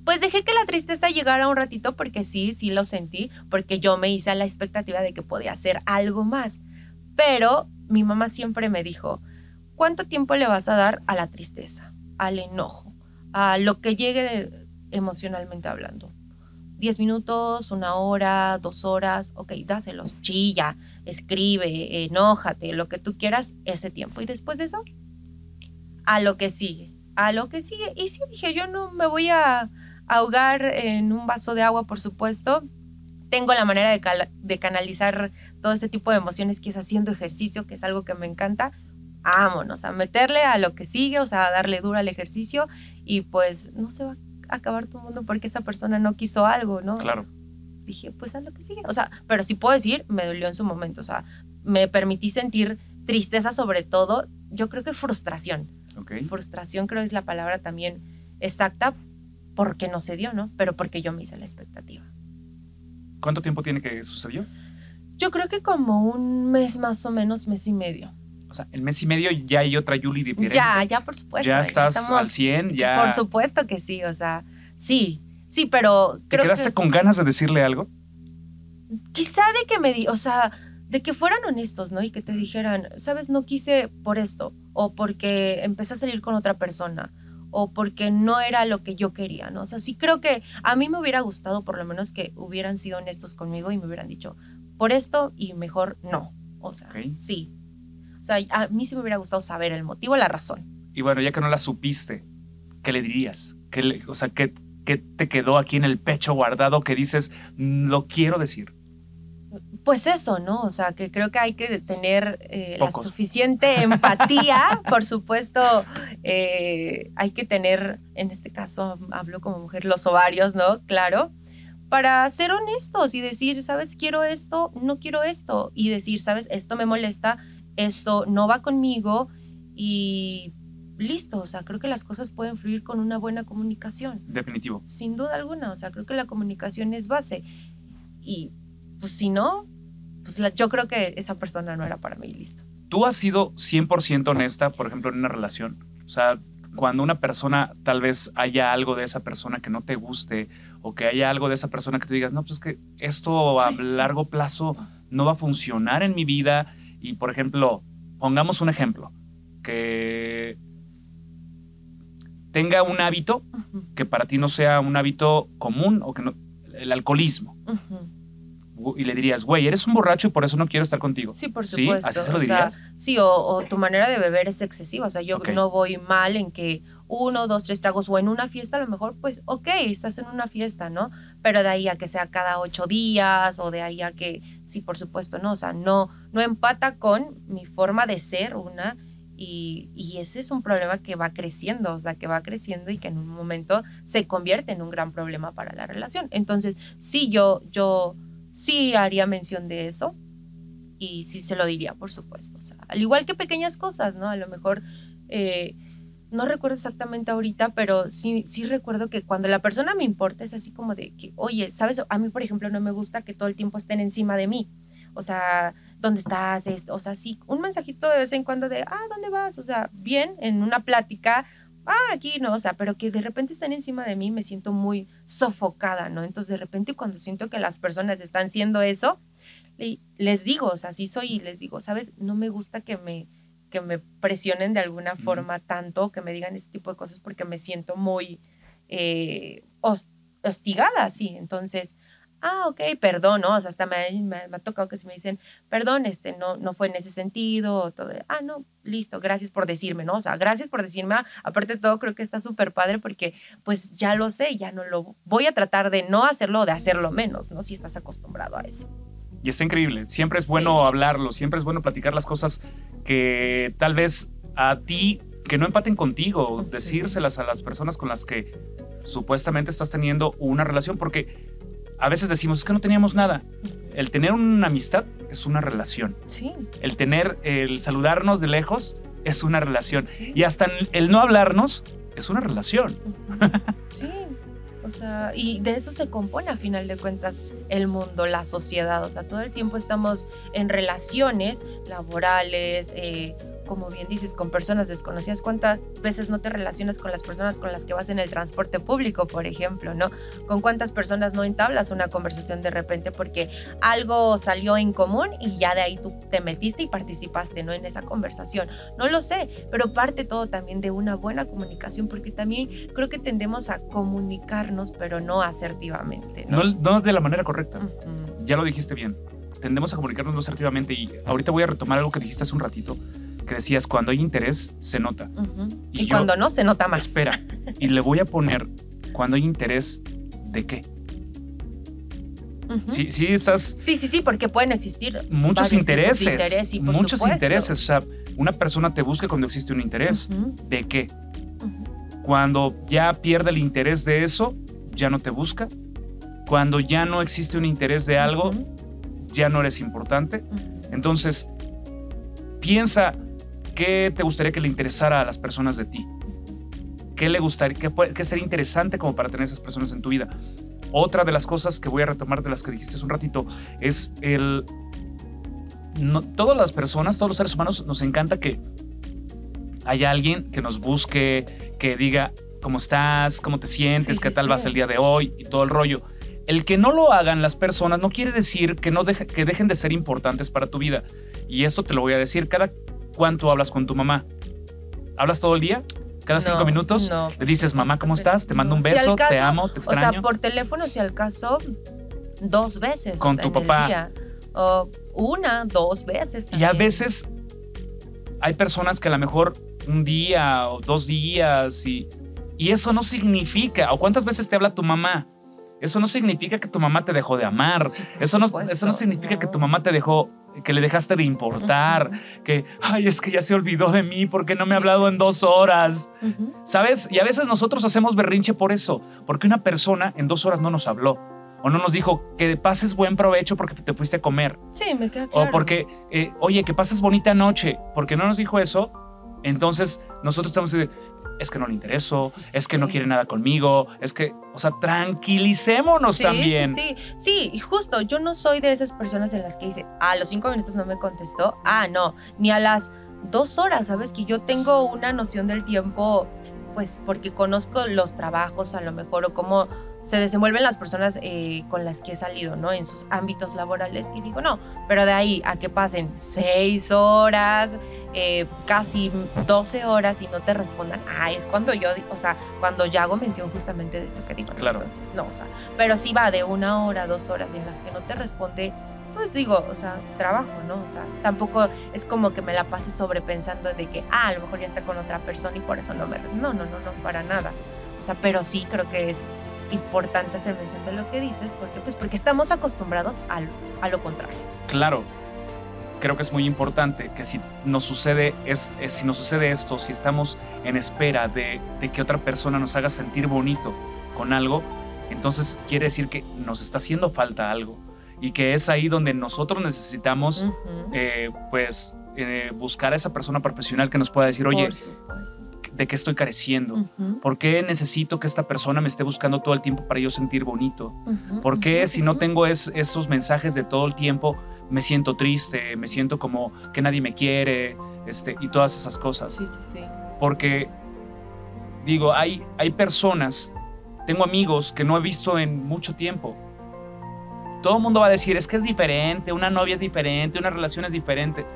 pues dejé que la tristeza llegara un ratito porque sí, sí lo sentí, porque yo me hice a la expectativa de que podía hacer algo más. Pero mi mamá siempre me dijo, ¿Cuánto tiempo le vas a dar a la tristeza, al enojo, a lo que llegue emocionalmente hablando? ¿Diez minutos, una hora, dos horas, ok, dáselos, chilla, escribe, enójate, lo que tú quieras, ese tiempo. Y después de eso, a lo que sigue, a lo que sigue. Y sí, dije, yo no me voy a ahogar en un vaso de agua, por supuesto. Tengo la manera de, de canalizar todo ese tipo de emociones que es haciendo ejercicio, que es algo que me encanta vámonos a meterle a lo que sigue, o sea, a darle duro al ejercicio y pues no se va a acabar tu mundo porque esa persona no quiso algo, ¿no? Claro. Dije, pues a lo que sigue. O sea, pero sí puedo decir, me dolió en su momento, o sea, me permití sentir tristeza sobre todo, yo creo que frustración. Okay. Frustración creo es la palabra también exacta porque no se dio, ¿no? Pero porque yo me hice la expectativa. ¿Cuánto tiempo tiene que sucedió? Yo creo que como un mes más o menos, mes y medio. O sea, el mes y medio ya hay otra Julie diferente. Ya, ya, por supuesto. Ya estás al 100, ya. Por supuesto que sí, o sea, sí, sí, pero. ¿Te quedaste con ganas de decirle algo? Quizá de que me di, o sea, de que fueran honestos, ¿no? Y que te dijeran, sabes, no quise por esto, o porque empecé a salir con otra persona, o porque no era lo que yo quería, ¿no? O sea, sí creo que a mí me hubiera gustado por lo menos que hubieran sido honestos conmigo y me hubieran dicho, por esto y mejor no. O sea, sí, o sea, a mí sí me hubiera gustado saber el motivo, la razón. Y bueno, ya que no la supiste, ¿qué le dirías? ¿Qué o sea, ¿qué, ¿qué, te quedó aquí en el pecho guardado que dices, mm, lo quiero decir? Pues eso, ¿no? O sea, que creo que hay que tener eh, la suficiente empatía, por supuesto, eh, hay que tener, en este caso hablo como mujer, los ovarios, ¿no? Claro, para ser honestos y decir, sabes, quiero esto, no quiero esto, y decir, sabes, esto me molesta, esto no va conmigo y listo, o sea, creo que las cosas pueden fluir con una buena comunicación. Definitivo. Sin duda alguna, o sea, creo que la comunicación es base. Y pues si no, pues yo creo que esa persona no era para mí, listo. ¿Tú has sido 100% honesta, por ejemplo, en una relación? O sea, cuando una persona, tal vez haya algo de esa persona que no te guste o que haya algo de esa persona que tú digas, no, pues es que esto a largo plazo no va a funcionar en mi vida y por ejemplo, pongamos un ejemplo, que tenga un hábito que para ti no sea un hábito común o que no, el alcoholismo. Y le dirías, güey, eres un borracho y por eso no quiero estar contigo. Sí, por supuesto. ¿Sí? ¿Así se lo dirías? sí, o, tu manera de beber es excesiva. O sea, yo no voy mal en que uno, dos, tres tragos o en una fiesta, a lo mejor, pues, ok, estás en una fiesta, ¿no? Pero de ahí a que sea cada ocho días o de ahí a que, sí, por supuesto, no, o sea, no, no empata con mi forma de ser una y, y, ese es un problema que va creciendo, o sea, que va creciendo y que en un momento se convierte en un gran problema para la relación. Entonces, sí, yo, yo sí haría mención de eso y sí se lo diría, por supuesto. O sea, al igual que pequeñas cosas, ¿no? A lo mejor, eh, no recuerdo exactamente ahorita, pero sí, sí recuerdo que cuando la persona me importa es así como de que, oye, ¿sabes? A mí, por ejemplo, no me gusta que todo el tiempo estén encima de mí. O sea, ¿dónde estás? Esto, o sea, sí, un mensajito de vez en cuando de, ah, ¿dónde vas? O sea, bien, en una plática, ah, aquí, ¿no? O sea, pero que de repente están encima de mí, me siento muy sofocada, ¿no? Entonces, de repente, cuando siento que las personas están haciendo eso, les digo, o sea, sí soy y les digo, ¿sabes? No me gusta que me, que me presionen de alguna forma tanto, que me digan ese tipo de cosas porque me siento muy eh, hostigada, sí. Entonces, ah, ok, perdón, ¿no? O sea, hasta me, ha tocado que si me dicen, perdón, este, no, no fue en ese sentido, todo, ah, no, listo, gracias por decirme, ¿no? O sea, gracias por decirme, aparte de todo, creo que está súper padre porque, pues, ya lo sé, ya no lo, voy a tratar de no hacerlo o de hacerlo menos, ¿no? Si estás acostumbrado a eso. Y está increíble, siempre es bueno hablarlo, siempre es bueno platicar las cosas que tal vez a ti, que no empaten contigo, decírselas a las personas con las que supuestamente estás teniendo una relación, porque a veces decimos, es que no teníamos nada. El tener una amistad es una relación. Sí. El tener, el saludarnos de lejos es una relación. Y hasta el no hablarnos es una relación. Sí. O sea, y de eso se compone a final de cuentas el mundo, la sociedad. O sea, todo el tiempo estamos en relaciones laborales, eh, como bien dices, con personas desconocidas. ¿Cuántas veces no te relacionas con las personas con las que vas en el transporte público, por ejemplo, no? ¿Con cuántas personas no entablas una conversación de repente porque algo salió en común y ya de ahí tú te metiste y participaste, ¿no? En esa conversación. No lo sé, pero parte todo también de una buena comunicación porque también creo que tendemos a comunicarnos, pero no asertivamente. No, no, de la manera correcta. Ya lo dijiste bien. Tendemos a comunicarnos no asertivamente y ahorita voy a retomar algo que dijiste hace un ratito que decías, cuando hay interés, se nota. Y, cuando no, se nota más. Espera, y le voy a poner, cuando hay interés, ¿de qué? Sí, sí, estás... Sí, sí, sí, porque pueden existir muchos intereses. muchos intereses. O sea, una persona te busca cuando existe un interés. ¿De qué? Cuando ya pierde el interés de eso, ya no te busca. Cuando ya no existe un interés de algo, ya no eres importante. Entonces, piensa ¿Qué te gustaría que le interesara a las personas de ti? ¿Qué le gustaría, qué, sería interesante como para tener esas personas en tu vida? Otra de las cosas que voy a retomar de las que dijiste hace un ratito es el... No, todas las personas, todos los seres humanos, nos encanta que haya alguien que nos busque, que diga cómo estás, cómo te sientes, qué tal vas el día de hoy y todo el rollo. El que no lo hagan las personas no quiere decir que, no que dejen de ser importantes para tu vida. Y esto te lo voy a decir, cada ¿Cuánto hablas con tu mamá? ¿Hablas todo el día? ¿Cada cinco minutos? No. ¿Le dices, mamá, ¿cómo estás? Te mando un beso, te amo, te extraño? O sea, por teléfono, si al caso, dos veces. Con tu papá. O una, dos veces. Y a veces hay personas que a lo mejor un día o dos días y, y eso no significa, o cuántas veces te habla tu mamá, eso no significa que tu mamá te dejó de amar, eso, no, eso no significa que tu mamá te dejó que le dejaste de importar, que, ay, es que ya se olvidó de mí porque no me ha hablado en dos horas. ¿Sabes? Y a veces nosotros hacemos berrinche por eso, porque una persona en dos horas no nos habló. O no nos dijo que pases buen provecho porque te fuiste a comer. Sí, me queda claro. O porque, eh, oye, que pases bonita noche. Porque no nos dijo eso. Entonces nosotros estamos de, es que no le intereso, es que no quiere nada conmigo, es que, o sea, tranquilicémonos también. Sí, sí, y justo, yo no soy de esas personas en las que dice, a los cinco minutos no me contestó, ah, no, ni a las dos horas, ¿sabes? Que yo tengo una noción del tiempo, pues porque conozco los trabajos a lo mejor o cómo se desenvuelven las personas eh, con las que he salido, ¿no? En sus ámbitos laborales y digo, no, pero de ahí a que pasen seis horas, eh, casi 12 horas y no te respondan, ah, es cuando yo, o sea, cuando ya hago mención justamente de esto que digo. Claro. Entonces, no, o sea, pero sí va de una hora, dos horas en las que no te responde pues digo, o sea, trabajo, ¿no? O sea, tampoco es como que me la pase sobrepensando de que, ah, a lo mejor ya está con otra persona y por eso no me... No, no, no, no, para nada. O sea, pero sí creo que es importante hacer mención de lo que dices, porque pues porque estamos acostumbrados a lo, a lo contrario. Claro, creo que es muy importante que si nos sucede, es, si nos sucede esto, si estamos en espera de, de que otra persona nos haga sentir bonito con algo, entonces quiere decir que nos está haciendo falta algo y que es ahí donde nosotros necesitamos, eh, pues, eh, buscar a esa persona profesional que nos pueda decir, oye, ¿de qué estoy careciendo? ¿Por qué necesito que esta persona me esté buscando todo el tiempo para yo sentir bonito? ¿Por qué si no tengo esos mensajes de todo el tiempo, me siento triste, me siento como que nadie me quiere, este, y todas esas cosas? Sí, sí, sí. Porque, digo, hay, hay personas, tengo amigos que no he visto en mucho tiempo, todo el mundo va a decir, es que es diferente, una novia es diferente, una relación es diferente.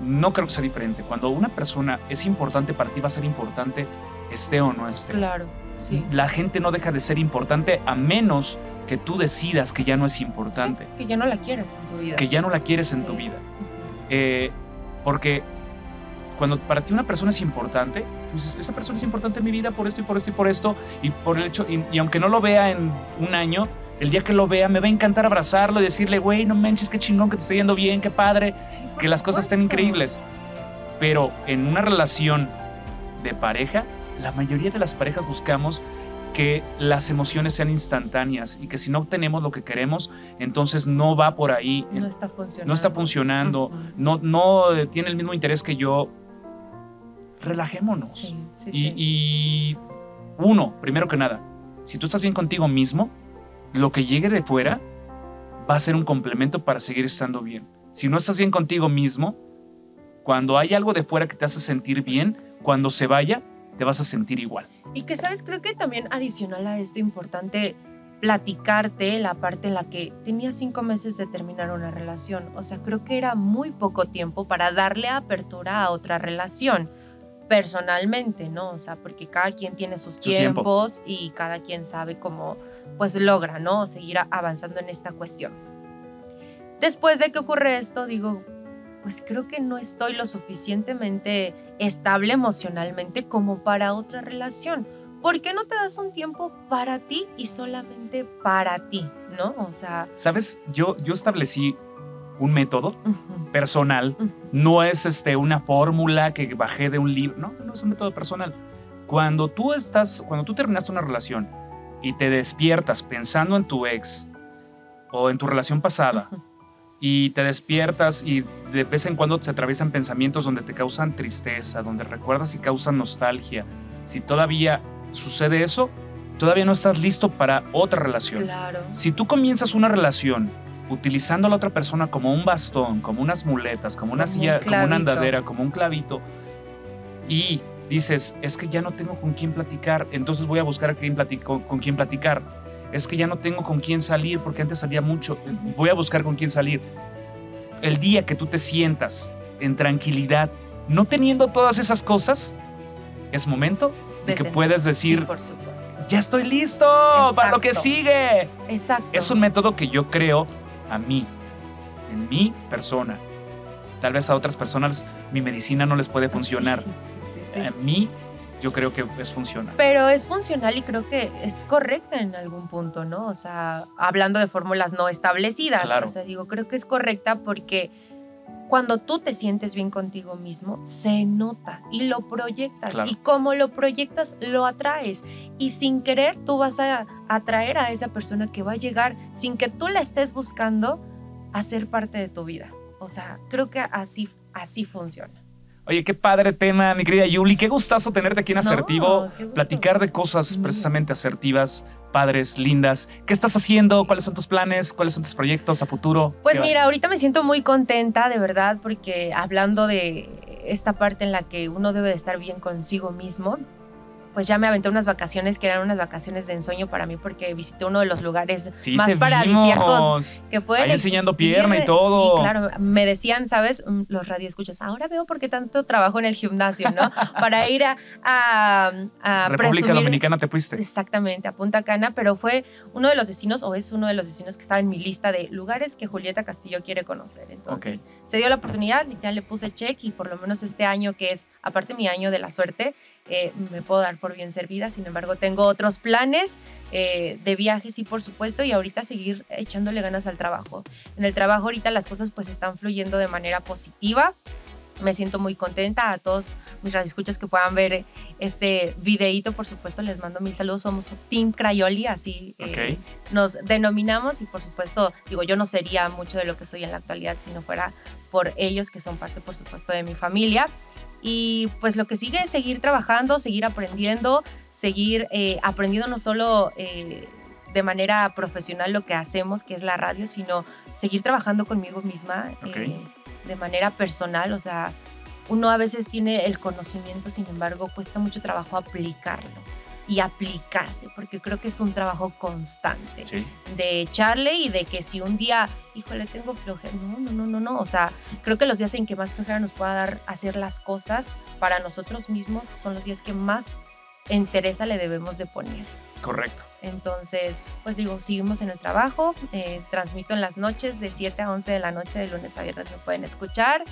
No creo que sea diferente. Cuando una persona es importante para ti, va a ser importante, esté o no esté. Claro, sí. La gente no deja de ser importante a menos que tú decidas que ya no es importante. que ya no la quieres en tu vida. Que ya no la quieres en tu vida. Eh, porque cuando para ti una persona es importante, pues esa persona es importante en mi vida por esto y por esto y por esto, y por el hecho, y aunque no lo vea en un año, el día que lo vea me va a encantar abrazarlo y decirle, güey, no manches, qué chingón que te esté yendo bien, qué padre, que las cosas estén increíbles. Pero en una relación de pareja, la mayoría de las parejas buscamos que las emociones sean instantáneas y que si no obtenemos lo que queremos, entonces no va por ahí. No está funcionando. No está funcionando, no, no tiene el mismo interés que yo. Relajémonos. y, y uno, primero que nada, si tú estás bien contigo mismo, lo que llegue de fuera va a ser un complemento para seguir estando bien. Si no estás bien contigo mismo, cuando hay algo de fuera que te hace sentir bien, cuando se vaya, te vas a sentir igual. Y que sabes, creo que también adicional a esto importante platicarte la parte en la que tenía cinco meses de terminar una relación. O sea, creo que era muy poco tiempo para darle apertura a otra relación personalmente, ¿no? O sea, porque cada quien tiene sus tiempos y cada quien sabe cómo pues logra, ¿no? Seguir avanzando en esta cuestión. Después de que ocurre esto, digo, pues creo que no estoy lo suficientemente estable emocionalmente como para otra relación. ¿Por qué no te das un tiempo para ti y solamente para ti, no? O sea, sabes, yo yo establecí un método personal, no es este una fórmula que bajé de un libro, no, no es un método personal. Cuando tú estás, cuando tú terminaste una relación y te despiertas pensando en tu ex o en tu relación pasada y te despiertas y de vez en cuando se atraviesan pensamientos donde te causan tristeza, donde recuerdas y causan nostalgia, si todavía sucede eso, todavía no estás listo para otra relación. Claro. Si tú comienzas una relación utilizando a la otra persona como un bastón, como unas muletas, como una silla, como una andadera, como un clavito, y dices, es que ya no tengo con quién platicar, entonces voy a buscar a quién con quién platicar. Es que ya no tengo con quién salir porque antes salía mucho, voy a buscar con quién salir. El día que tú te sientas en tranquilidad, no teniendo todas esas cosas, es momento de que puedes decir, ya estoy listo para lo que sigue. Exacto. Es un método que yo creo a mí, en mi persona. Tal vez a otras personas mi medicina no les puede funcionar a mí yo creo que es funcional. Pero es funcional y creo que es correcta en algún punto, ¿no? O sea, hablando de fórmulas no establecidas. O sea, digo, creo que es correcta porque cuando tú te sientes bien contigo mismo, se nota y lo proyectas. Y como lo proyectas, lo atraes. Y sin querer, tú vas a atraer a esa persona que va a llegar sin que tú la estés buscando a ser parte de tu vida. O sea, creo que así, así funciona. Oye, qué padre tema, mi querida Yuli. Qué gustazo tenerte aquí en Asertivo. platicar de cosas precisamente asertivas, padres, lindas. ¿Qué estás haciendo? ¿Cuáles son tus planes? ¿Cuáles son tus proyectos a futuro? Pues mira, ahorita me siento muy contenta, de verdad, porque hablando de esta parte en la que uno debe de estar bien consigo mismo, pues ya me aventé unas vacaciones que eran unas vacaciones de ensueño para mí porque visité uno de los lugares Sí, más paradisíacos que pueden Ahí enseñando existir. pierna y todo. Sí, claro. Me decían, ¿sabes? Mm, Los radioescuchas, ahora veo por qué tanto trabajo en el gimnasio, ¿no? Para ir a, a, a República presumir- Dominicana te fuiste. Exactamente, a Punta Cana, pero fue uno de los destinos, o es uno de los destinos que estaba en mi lista de lugares que Julieta Castillo quiere conocer. Entonces, se dio la oportunidad, ya le puse check y por lo menos este año, que es aparte mi año de la suerte, eh, me puedo dar por bien servida. Sin embargo, tengo otros planes eh, de viajes y por supuesto, y ahorita seguir echándole ganas al trabajo. En el trabajo ahorita las cosas pues están fluyendo de manera positiva. Me siento muy contenta a todos mis radioescuchas que puedan ver este videíto, por supuesto, les mando mil saludos. Somos Team Crayoli, así eh, nos denominamos y por supuesto, digo, yo no sería mucho de lo que soy en la actualidad si no fuera por ellos que son parte, por supuesto, de mi familia. Y pues lo que sigue es seguir trabajando, seguir aprendiendo, seguir eh, aprendiendo no solo eh, de manera profesional lo que hacemos, que es la radio, sino seguir trabajando conmigo misma Ok. De manera personal. O sea, uno a veces tiene el conocimiento, sin embargo, cuesta mucho trabajo aplicarlo y aplicarse, porque creo que es un trabajo constante Sí. de echarle y de que si un día, híjole, tengo flojera, no, no, no, no, no, o sea, creo que los días en que más flojera nos pueda dar hacer las cosas para nosotros mismos son los días que más interesa le debemos de poner. Correcto. Entonces, pues digo, seguimos en el trabajo, eh, transmito en las noches de 7 a 11 de la noche, de lunes a viernes me pueden escuchar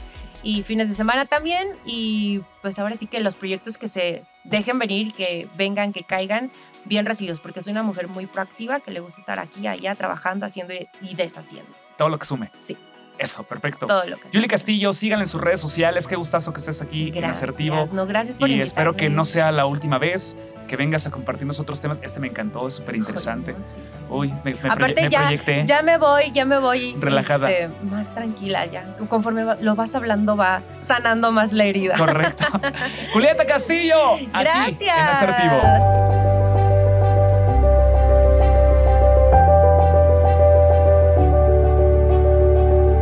y fines de semana también y pues ahora sí que los proyectos que se dejen venir, que vengan, que caigan, bien recibidos, porque soy una mujer muy proactiva que le gusta estar aquí, allá, trabajando, haciendo y deshaciendo. Todo lo que sume. Sí. Eso, perfecto. Todo lo que Yuli. Castillo, síganla en sus redes sociales. Qué gustazo que estés aquí en. Asertivo. No, gracias por Y invitarme. espero que no sea la última vez que vengas a compartirnos otros temas. Este me encantó, es súper interesante. No, sí. Uy, me, me proye- Aparte me ya, proyecté. ya me voy, ya me voy Relajada. este, más tranquila ya. Conforme lo vas hablando va sanando más la herida. Correcto. Julieta Castillo, aquí Gracias. en Asertivo.